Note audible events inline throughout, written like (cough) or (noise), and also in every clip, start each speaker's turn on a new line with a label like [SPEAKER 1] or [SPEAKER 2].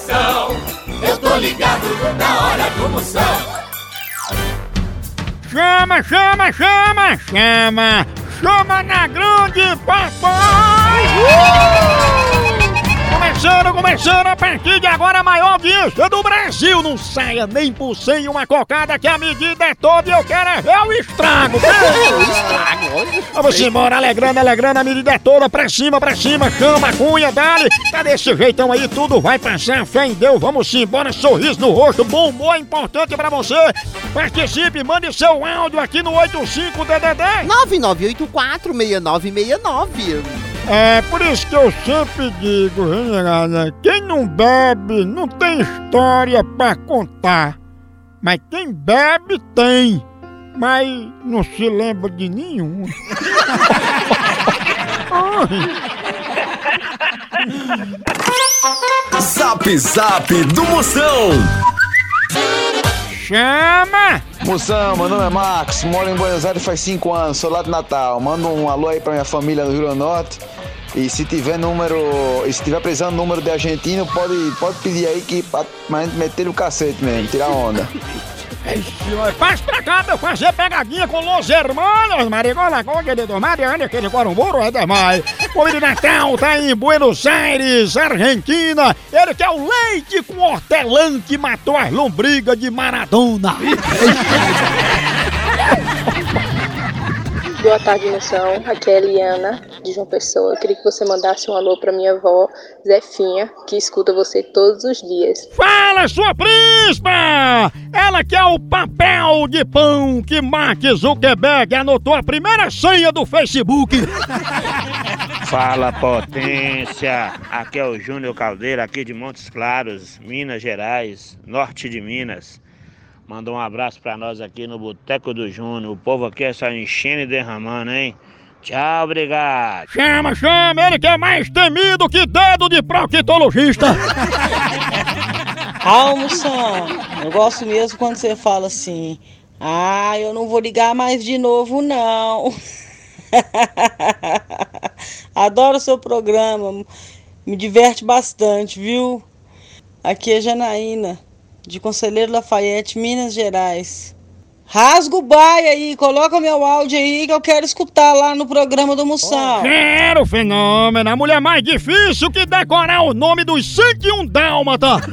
[SPEAKER 1] coração. Eu tô ligado na hora do Moção.
[SPEAKER 2] Chama, chama, chama, chama! Chama na grande papai! Começando, começando a partir de agora a maior audiência do Brasil! Não saia nem por sem uma cocada que a medida é toda e eu quero é ver o estrago! (laughs) o estrago! Vamos embora, alegrando, alegrando, a medida é toda, pra cima, pra cima, chama a cunha, dale! Tá desse jeitão aí, tudo vai passar, fé em Deus, vamos embora, sorriso no rosto, bom humor importante pra você! Participe, mande seu áudio aqui no 85DDD!
[SPEAKER 3] 9984-6969.
[SPEAKER 2] É por isso que eu sempre digo, generada, quem não bebe não tem história pra contar. Mas quem bebe tem, mas não se lembra de nenhum. (laughs)
[SPEAKER 4] Zap Zap do Moção.
[SPEAKER 2] Chama!
[SPEAKER 5] Moção, meu nome é Marcos, moro em Buenos Aires faz 5 anos, sou lá de Natal. Manda um alô aí pra minha família no Rio do Norte. E se tiver número. E se tiver precisando número de argentino, pode, pode pedir aí que pra, pra meter o cacete mesmo, tirar onda.
[SPEAKER 2] Passa pra cá pra eu fazer pegadinha com Los Hermanos, Marigola, querido Mariana, aquele Guarumuro é demais. O de Natal tá em Buenos Aires, Argentina. Ele quer o leite com hortelã que matou as lombrigas de Maradona. (laughs)
[SPEAKER 6] Boa tarde, moção. Aqui é a Eliana, de João Pessoa. Eu queria que você mandasse um alô pra minha avó, Zefinha, que escuta você todos os dias.
[SPEAKER 2] Fala, sua príncipa! Ela que é o papel de pão que Mark Zuckerberg anotou a primeira senha do Facebook. (laughs)
[SPEAKER 7] Fala potência! Aqui é o Júnior Caldeira, aqui de Montes Claros, Minas Gerais, norte de Minas. Mandou um abraço pra nós aqui no Boteco do Júnior. O povo aqui é só enchendo e derramando, hein? Tchau, obrigado!
[SPEAKER 2] Chama, chama! Ele que é mais temido que dedo de proctologista. (laughs)
[SPEAKER 8] Ah, moção, eu gosto mesmo quando você fala assim. Ah, eu não vou ligar mais de novo, não. (laughs) Adoro o seu programa, me diverte bastante, viu? Aqui é Janaína, de Conselheiro Lafayette, Minas Gerais. Rasga o baia aí, coloca meu áudio aí que eu quero escutar lá no programa do Moção.
[SPEAKER 2] Quero fenômeno! A mulher mais difícil que decorar o nome dos 101 Dálmata! (laughs)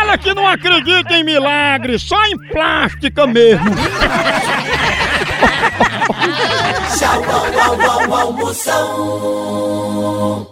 [SPEAKER 2] Ela que não acredita em milagre, só em plástica mesmo! (laughs)
[SPEAKER 1] Tchau, au, au, au,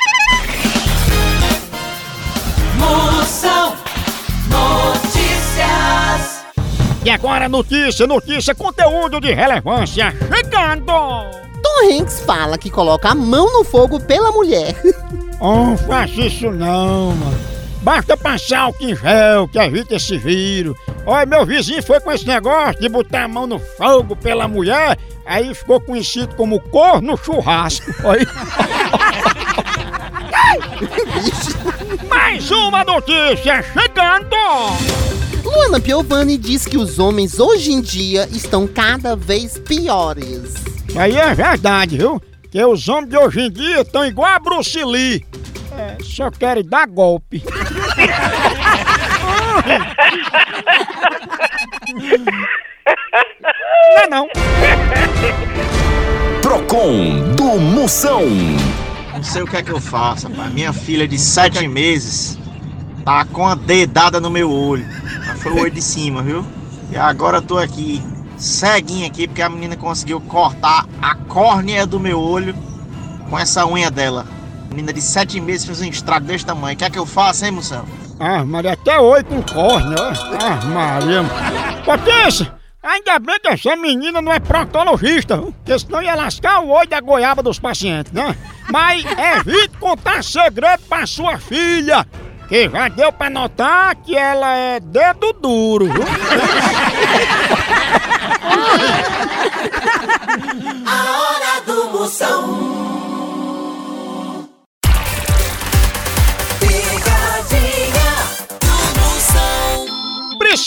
[SPEAKER 1] Moção Notícias.
[SPEAKER 2] E agora notícia, notícia, conteúdo de relevância chegando.
[SPEAKER 3] Hanks fala que coloca a mão no fogo pela mulher. (laughs)
[SPEAKER 2] Oh, faça isso não, mano. Basta passar álcool em gel que evita esse vírus. Olha, meu vizinho foi com esse negócio de botar a mão no fogo pela mulher, aí ficou conhecido como corno churrasco. Olha. (laughs) Mais uma notícia chegando!
[SPEAKER 3] Luana Piovani diz que os homens hoje em dia estão cada vez piores.
[SPEAKER 2] Aí é verdade, viu? Que os homens de hoje em dia estão igual a Bruce Lee. É, só querem dar golpe. não, é não.
[SPEAKER 4] Procon do Moção.
[SPEAKER 9] Não sei o que é que eu faço, rapaz. Minha filha de sete meses tá com a dedada no meu olho. Mas foi o olho de cima, viu? E agora eu tô aqui, ceguinho aqui, porque a menina conseguiu cortar a córnea do meu olho com essa unha dela. Menina de sete meses fez um estrago desse tamanho. O que é que eu faço, hein, moção?
[SPEAKER 2] Ah, Maria, até oi com córnea, ó. Ah, Maria. Potência! Ainda bem que essa menina não é proctologista, porque senão ia lascar o olho da goiaba dos pacientes, né? Mas evite contar segredo pra sua filha, que já deu pra notar que ela é dedo duro? (laughs)
[SPEAKER 1] A hora do Moção.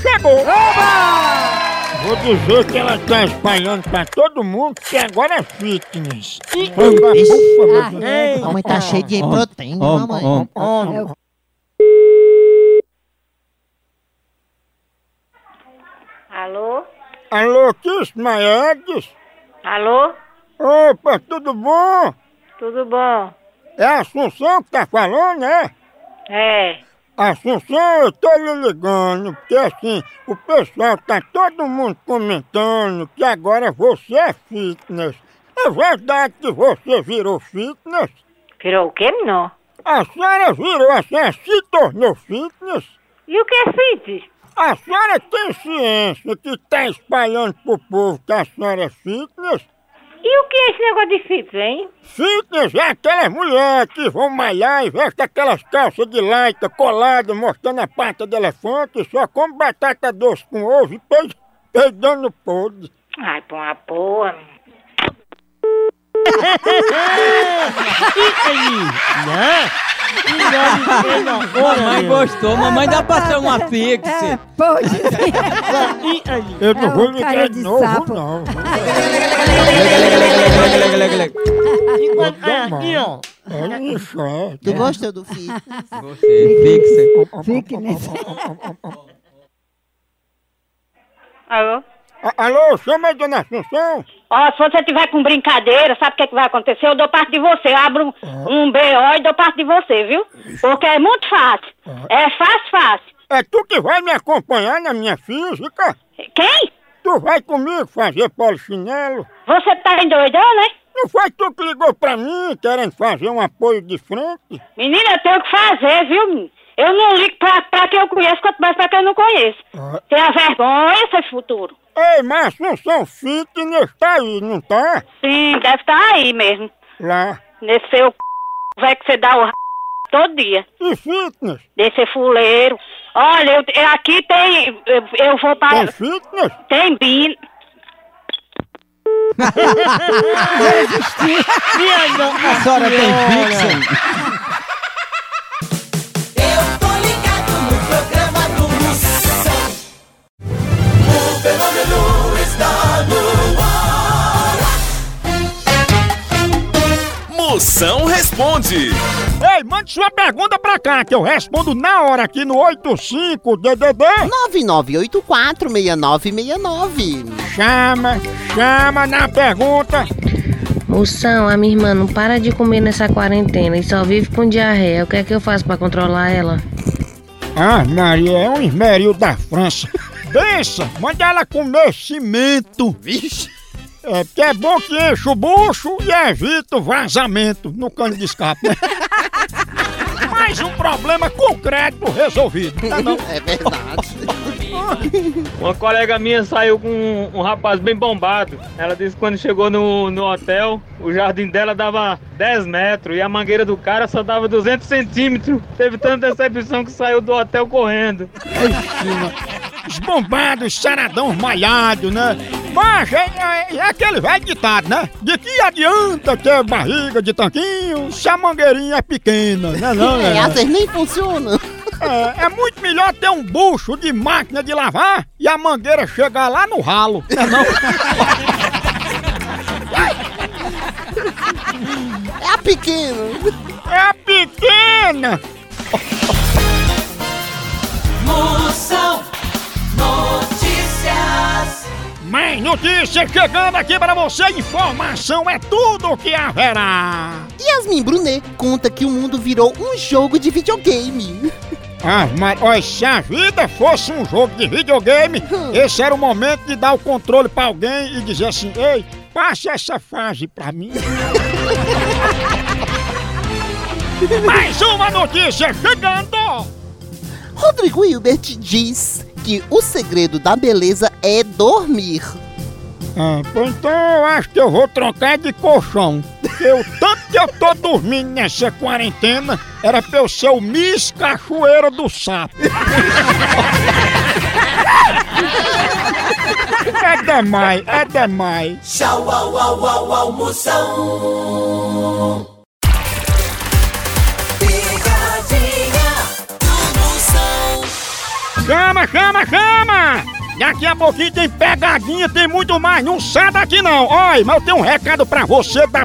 [SPEAKER 2] Chegou! Vou dizer que ela tá espalhando pra todo mundo que agora é fitness.
[SPEAKER 3] Mamãe tá cheia de proteína, mamãe.
[SPEAKER 10] Alô?
[SPEAKER 2] Alô, Kiss Maedes?
[SPEAKER 10] Alô?
[SPEAKER 2] Opa, tudo bom?
[SPEAKER 10] Tudo bom?
[SPEAKER 2] É a Assunção que tá falando, né?
[SPEAKER 10] É.
[SPEAKER 2] Assunção, eu tô lhe ligando, porque assim, o pessoal tá todo mundo comentando que agora você é fitness. É verdade que você virou fitness?
[SPEAKER 10] Virou o quê, menor?
[SPEAKER 2] A senhora virou, a senhora se tornou fitness?
[SPEAKER 10] E o que é fitness?
[SPEAKER 2] A senhora tem ciência que tá espalhando pro povo que a senhora é fitness?
[SPEAKER 10] E o que é esse negócio de fitness, hein?
[SPEAKER 2] Fitness é aquelas mulheres que vão malhar e vestem aquelas calças de laita coladas, mostrando a pata de elefante, só come batata doce com ovo e peid- peidando podre.
[SPEAKER 10] Ai, pô, uma porra. (laughs)
[SPEAKER 11] Mamãe gostou, mamãe dá pra ser uma fixe. (laughs)
[SPEAKER 2] Eu não
[SPEAKER 12] É
[SPEAKER 2] vou
[SPEAKER 12] um
[SPEAKER 2] ligar de novo,
[SPEAKER 12] sapo.
[SPEAKER 2] não.
[SPEAKER 11] Aqui, ó.
[SPEAKER 2] É isso, é.
[SPEAKER 3] Tu gostou do fitness?
[SPEAKER 11] Fixe.
[SPEAKER 12] Fitness.
[SPEAKER 10] Alô?
[SPEAKER 2] A- Alô, chama a dona Assunção?
[SPEAKER 10] Ó, se você tiver com brincadeira, sabe o que, é que vai acontecer? Eu dou parte de você. Eu abro um, um BO e dou parte de você, viu? Porque é muito fácil. É fácil, fácil.
[SPEAKER 2] É tu que vai me acompanhar na minha física?
[SPEAKER 10] Quem?
[SPEAKER 2] Tu vai comigo fazer polichinelo?
[SPEAKER 10] Você tá endoidando, né?
[SPEAKER 2] Não foi tu que ligou pra mim querendo fazer um apoio de frente?
[SPEAKER 10] Menina, eu tenho o que fazer, viu? Eu não ligo pra, pra quem eu conheço, quanto mais pra quem eu não conheço. Tenha vergonha, seu futuro.
[SPEAKER 2] Ei, mas Assunção Fitness tá aí, não tá?
[SPEAKER 10] Sim, deve estar aí mesmo.
[SPEAKER 2] Lá.
[SPEAKER 10] Nesse seu c... vai que você dá o r... todo dia.
[SPEAKER 2] E fitness?
[SPEAKER 10] Desse fuleiro. Olha, eu, eu- aqui tem. Eu, eu vou para.
[SPEAKER 2] Tem fitness?
[SPEAKER 10] Tem bin. (laughs)
[SPEAKER 11] A senhora tem fixe?
[SPEAKER 4] Responde.
[SPEAKER 2] Ei, mande sua pergunta pra cá que eu respondo na hora aqui no 85DDD.
[SPEAKER 3] 99846969.
[SPEAKER 2] Chama, chama na pergunta.
[SPEAKER 12] Moção, a minha irmã não para de comer nessa quarentena e só vive com diarreia. O que é que eu faço pra controlar ela?
[SPEAKER 2] Ah, Maria, é um esmeril da França. Bença, manda ela comer cimento.
[SPEAKER 3] Vixe.
[SPEAKER 2] É, porque é bom que enche o bucho e evita o vazamento no cano de escape, né? (laughs) Mais um problema concreto resolvido. Tá não?
[SPEAKER 3] É verdade. (laughs)
[SPEAKER 11] Uma colega minha saiu com um, um rapaz bem bombado. Ela disse que quando chegou no, no hotel, o jardim dela dava 10 metros e a mangueira do cara só dava 200 centímetros. Teve tanta decepção que saiu do hotel correndo.
[SPEAKER 2] Os bombados, saradão malhado, né? Mas é, é- é aquele velho ditado, né? De que adianta ter barriga de tanquinho se a mangueirinha é pequena, né? Não, (laughs)
[SPEAKER 3] É,
[SPEAKER 2] né?
[SPEAKER 3] às vezes nem funciona.
[SPEAKER 2] É, é muito melhor ter um bucho de máquina de lavar e a mangueira chegar lá no ralo, né? Não? (laughs)
[SPEAKER 3] É a pequena.
[SPEAKER 2] É a pequena!
[SPEAKER 1] Moção Notícias.
[SPEAKER 2] Mais notícias chegando aqui para você. Informação é tudo que haverá.
[SPEAKER 3] Yasmin Brunet conta que o mundo virou um jogo de videogame. (laughs)
[SPEAKER 2] Ah, mas olha, se a vida fosse um jogo de videogame, esse era o momento de dar o controle pra alguém e dizer assim: Ei, passa essa fase pra mim. (laughs) Mais uma notícia chegando!
[SPEAKER 3] Rodrigo Hilbert diz que o segredo da beleza é dormir.
[SPEAKER 2] Ah, então eu acho que eu vou trocar de colchão. Porque o tanto que eu tô dormindo nessa quarentena era pra eu ser o Miss Cachoeira do Sapo. é demais, é demais.
[SPEAKER 1] Tchau, au, au, au, au,
[SPEAKER 2] Chama, chama, chama! Daqui a pouquinho tem pegadinha, tem muito mais. Não sai daqui não. Olha, mas eu tenho um recado pra você da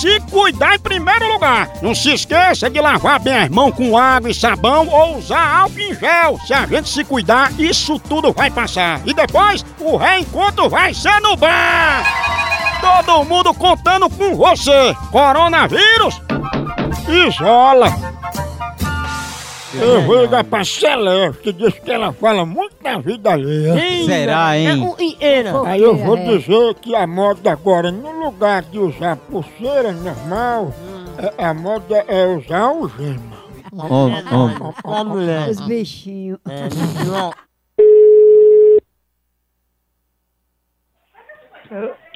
[SPEAKER 2] se cuidar em primeiro lugar. Não se esqueça de lavar bem as mãos com água e sabão ou usar álcool em gel. Se a gente se cuidar, isso tudo vai passar. E depois, o reencontro vai ser no bar. Todo mundo contando com você. Coronavírus, isola. Eu vou ligar pra Celeste, diz que ela fala muito da vida alheia.
[SPEAKER 11] Será, hein?
[SPEAKER 2] Aí eu vou dizer que a moda agora, no lugar de usar pulseira normal, é- a moda é usar algema.
[SPEAKER 11] Homem, homem.
[SPEAKER 13] A mulher.
[SPEAKER 14] Os bichinhos.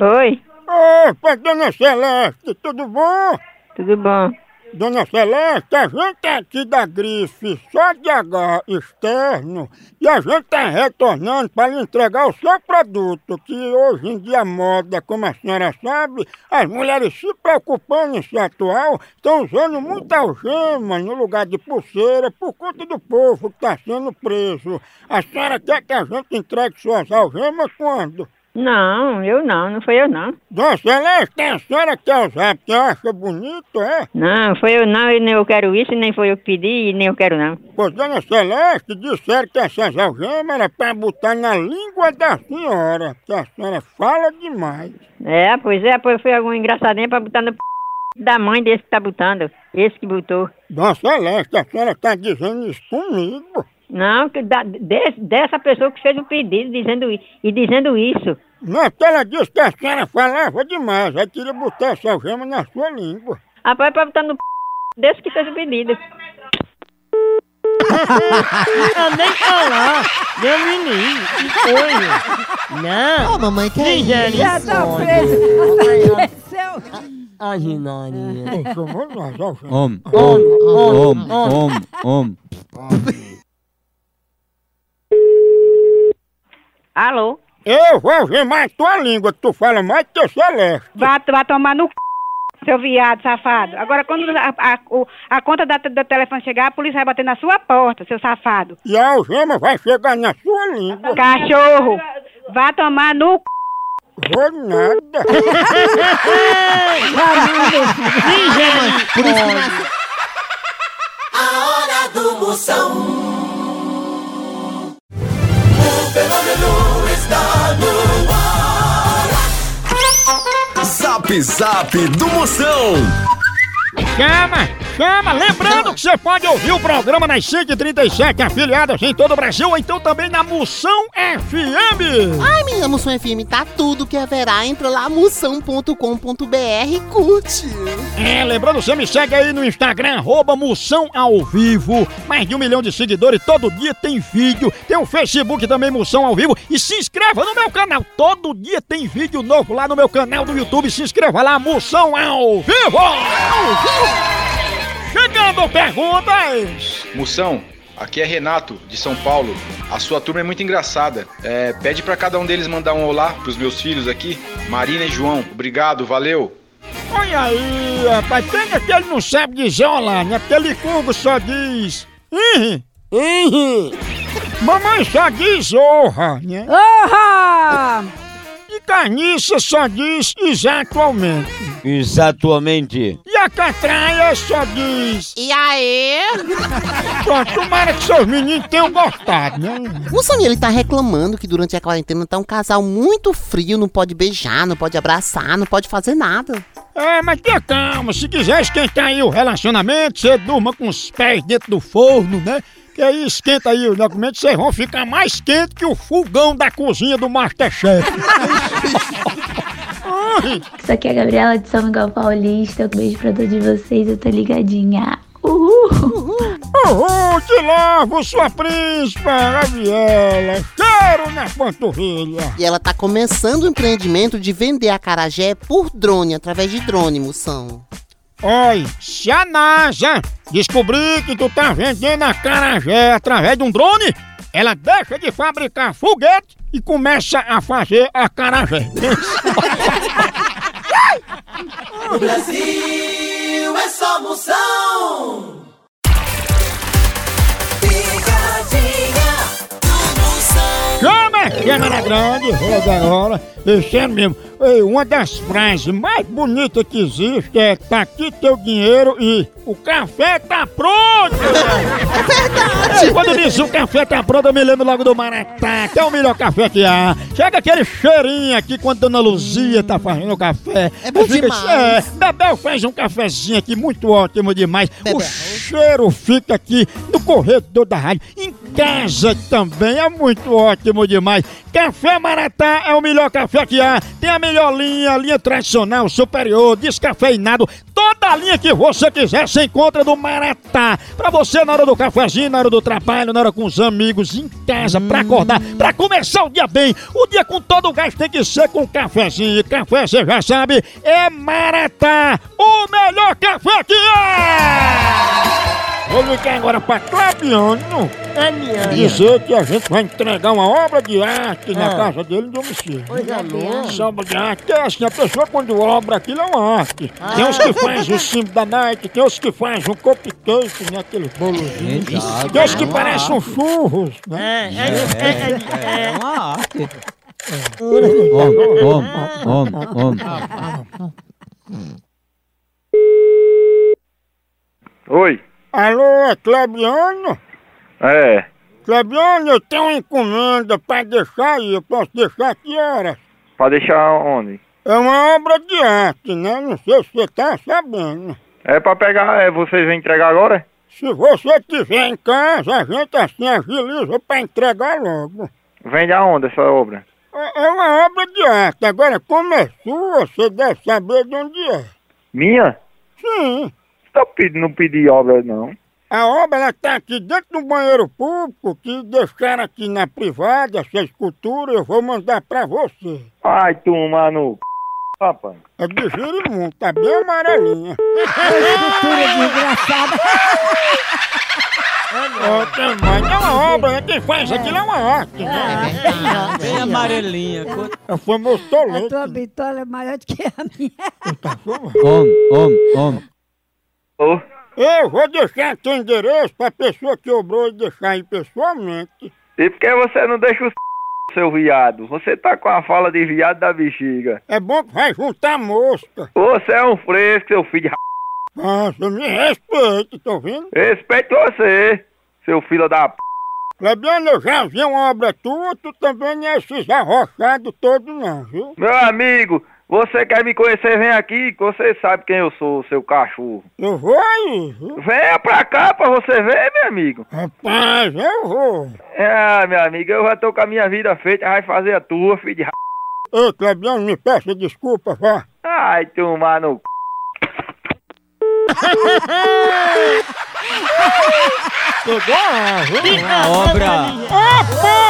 [SPEAKER 10] Oi,
[SPEAKER 2] Opa, dona Celeste, tudo bom?
[SPEAKER 10] tudo bom?
[SPEAKER 2] Dona Celeste, a gente é aqui da grife só de H externo e a gente tá retornando para entregar o seu produto, que hoje em dia moda, como a senhora sabe, as mulheres se preocupando em ser atual, estão usando muita algema no lugar de pulseira por conta do povo que está sendo preso. A senhora quer que a gente entregue suas algemas quando?
[SPEAKER 10] Não, eu não, não foi eu não.
[SPEAKER 2] Dona Celeste, a senhora quer usar porque acha bonito, é?
[SPEAKER 10] Não, foi eu não, e nem eu quero isso, nem foi eu que pedi, e nem eu quero não.
[SPEAKER 2] Pois, dona Celeste, disseram que essas algemas era pra botar na língua da senhora, que a senhora fala demais.
[SPEAKER 10] É, pois é, pois foi algum engraçadinho pra botar no p... da mãe desse que tá botando. Esse que botou.
[SPEAKER 2] Dona Celeste, a senhora tá dizendo isso comigo.
[SPEAKER 10] Não, que da, de- dessa pessoa que fez o pedido dizendo, e dizendo isso.
[SPEAKER 2] Não é que ela disse que a senhora falava demais, aí queria botar essa algema na sua língua.
[SPEAKER 10] Rapaz, pra botar no p... desse que fez o pedido.
[SPEAKER 13] Não, nem falar. Meu menino, que coisa. Não.
[SPEAKER 3] Ô, mamãe, que é
[SPEAKER 13] Já tá
[SPEAKER 14] preso.
[SPEAKER 13] A Ginarinha.
[SPEAKER 11] Homem,
[SPEAKER 13] Homem,
[SPEAKER 11] homem,
[SPEAKER 13] homem,
[SPEAKER 11] homem,
[SPEAKER 10] Alô?
[SPEAKER 2] Eu vou algemar a tua língua, que tu fala mais que eu Celeste.
[SPEAKER 10] Vai, vai tomar no c...
[SPEAKER 14] seu viado safado. Agora, quando a, a, o- a conta da, do telefone chegar, a polícia vai bater na sua porta, seu safado.
[SPEAKER 2] E a algema vai chegar na sua língua.
[SPEAKER 14] Cachorro, vá tomar no c...
[SPEAKER 2] Vou nada. (laughs)
[SPEAKER 1] A hora do Moção.
[SPEAKER 4] Zap do Moção.
[SPEAKER 2] Chama, chama. Lembrando que você pode ouvir o programa nas 137 afiliadas em todo o Brasil ou então também na Moção FM.
[SPEAKER 3] Ai, menina, Moção FM tá tudo que haverá. Entra lá, moção.com.br e curte.
[SPEAKER 2] É, lembrando, você me segue aí no Instagram, arroba Moção ao Vivo. Mais de um milhão de seguidores, todo dia tem vídeo. Tem o Facebook também, Moção ao Vivo. E se inscreva no meu canal. Todo dia tem vídeo novo lá no meu canal do YouTube. Se inscreva lá, Moção ao Vivo. Ao vivo. Chegando perguntas.
[SPEAKER 15] Moção, aqui é Renato, de São Paulo. A sua turma é muito engraçada. É, pede pra cada um deles mandar um olá pros meus filhos aqui, Marina e João. Obrigado, valeu.
[SPEAKER 2] Olha aí, rapaz, pena que ele não sabe dizer olá, né? Porque ele curvo só diz. Ih, ih. (laughs) Mamãe só diz orra, né?
[SPEAKER 16] Orra!
[SPEAKER 2] Carniça só diz exatamente.
[SPEAKER 17] Exatamente.
[SPEAKER 2] E a catraia só diz.
[SPEAKER 3] E aí?
[SPEAKER 2] Pronto, tomara que seus meninos tenham gostado, né?
[SPEAKER 3] O Soninho, ele tá reclamando que durante a quarentena tá um casal muito frio, não pode beijar, não pode abraçar, não pode fazer nada.
[SPEAKER 2] É, mas tenha calma, se quiser esquentar aí o relacionamento, você durma com os pés dentro do forno, né? Que aí esquenta aí o documento, vocês vão ficar mais quente que o fogão da cozinha do Masterchef.
[SPEAKER 18] Isso aqui é a Gabriela de São Miguel Paulista. Um beijo pra todos vocês, eu tô ligadinha. Uhul!
[SPEAKER 2] Uhul, te levo, sua príncipa, Gabriela. Cheiro na panturrilha.
[SPEAKER 3] E ela tá começando o empreendimento de vender acarajé por drone, através de drone, moção.
[SPEAKER 2] Oi, se a NASA descobrir que tu tá vendendo acarajé através de um drone, ela deixa de fabricar foguete e começa a fazer acarajé.
[SPEAKER 1] No (laughs) Brasil é só moção. Picadinha do Moção.
[SPEAKER 2] Chama, na grande, roda agora. Isso é mesmo. Ei, Uma das frases mais bonitas que existe é tá aqui teu dinheiro e o café tá pronto! (laughs) É verdade! quando diz o café tá pronto, eu me lembro logo do Maratá, que é o melhor café que há. Chega aquele cheirinho aqui quando Dona Luzia tá fazendo o café.
[SPEAKER 3] É bom
[SPEAKER 2] Fica-
[SPEAKER 3] demais.
[SPEAKER 2] É, Bebel faz um cafezinho aqui muito ótimo demais. O cheiro fica aqui no corredor da rádio. Em casa também é muito ótimo demais. Café Maratá é o melhor café que há. Tem a melhor linha, linha tradicional, superior, descafeinado. Toda a linha que você quiser você encontra do Maratá. Pra você na hora do cafezinho, na hora do trabalho, na hora com os amigos, em casa, pra acordar, pra começar o dia bem. O dia com todo o gás tem que ser com cafezinho. E café, você já sabe, é Maratá. O melhor café que é! Vou ligar agora pra Clabiano.
[SPEAKER 13] É minha.
[SPEAKER 2] Dizer que a gente vai entregar uma obra de arte na
[SPEAKER 13] Ah.
[SPEAKER 2] casa dele no domicílio.
[SPEAKER 13] Coisa boa.
[SPEAKER 2] Essa obra de arte é assim, a pessoa quando obra aquilo é uma arte.
[SPEAKER 13] Ah.
[SPEAKER 2] Tem uns que fazem o símbolo da Nike, tem uns que fazem um cupcake, né? Aquele bolozinho.
[SPEAKER 17] Exato.
[SPEAKER 2] Tem uns que
[SPEAKER 17] É uma
[SPEAKER 2] parecem um churros, né?
[SPEAKER 13] É, é, é, é,
[SPEAKER 17] É uma arte.
[SPEAKER 2] Homem,
[SPEAKER 17] homem, homem,
[SPEAKER 19] Oi.
[SPEAKER 2] Alô, é Clebiano?
[SPEAKER 19] É.
[SPEAKER 2] Clebiano, eu tenho uma encomenda pra deixar aí, eu posso deixar aqui horas.
[SPEAKER 19] Pra deixar onde?
[SPEAKER 2] É uma obra de arte, né? Não sei se você tá sabendo.
[SPEAKER 19] É pra pegar, é, vocês vão entregar agora?
[SPEAKER 2] Se você tiver em casa, a gente assim agiliza pra entregar logo.
[SPEAKER 19] Vende aonde essa obra?
[SPEAKER 2] É é uma obra de arte. Agora, como é sua, você deve saber de onde é.
[SPEAKER 19] Minha?
[SPEAKER 2] Sim.
[SPEAKER 19] Tá pedindo, não pedi obra não.
[SPEAKER 2] A obra ela tá aqui dentro do banheiro público, que deixaram aqui na privada, essa escultura, eu vou mandar pra você.
[SPEAKER 19] Ai, tu, mano. Rapaz.
[SPEAKER 2] É de girimundo, tá bem amarelinha. (laughs)
[SPEAKER 13] Escultura desgraçada.
[SPEAKER 2] Mais, não é uma obra, né? Quem faz aquilo é uma arte, né?
[SPEAKER 16] Bem amarelinha.
[SPEAKER 2] É o famoso
[SPEAKER 20] A
[SPEAKER 2] tolete.
[SPEAKER 20] tua bitola é maior do que a minha.
[SPEAKER 17] Homem, homem, homem.
[SPEAKER 2] Eu vou deixar teu endereço pra pessoa que obrou e deixar aí pessoalmente.
[SPEAKER 19] E por que você não deixa o (laughs) seu viado? Você tá com a fala de viado da bexiga.
[SPEAKER 2] É bom que vai juntar mosca.
[SPEAKER 19] Você é um fresco, seu filho de r...
[SPEAKER 2] Nossa, me respeite, tá ouvindo?
[SPEAKER 19] Respeito você, seu filho da p...
[SPEAKER 2] Lebiano, eu já vi uma obra tua, tu também não é esses arrochados todos não, viu?
[SPEAKER 19] Meu amigo, você quer me conhecer? Vem aqui, que você sabe quem eu sou, seu cachorro.
[SPEAKER 2] Eu vou aí, viu?
[SPEAKER 19] Venha pra cá pra você ver, meu amigo.
[SPEAKER 2] Rapaz, eu vou.
[SPEAKER 19] Ah, meu amigo, eu já tô com a minha vida feita, vai fazer a tua, filho de r...
[SPEAKER 2] Ei, Clebiano, me peça desculpa, vá.
[SPEAKER 19] Ai, tomar no c... (laughs)
[SPEAKER 2] A
[SPEAKER 16] Uma obra.
[SPEAKER 2] Ó,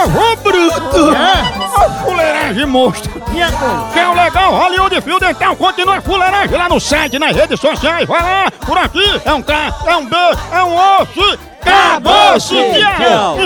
[SPEAKER 2] povo bruto! Ó, fuleiragem monstro! Quer o legal Hollywood Fio Dental? Continua a fuleiragem lá no site, nas redes sociais. Vai lá! Por aqui é um K, é um B, é um osso! Acabou-se! Então...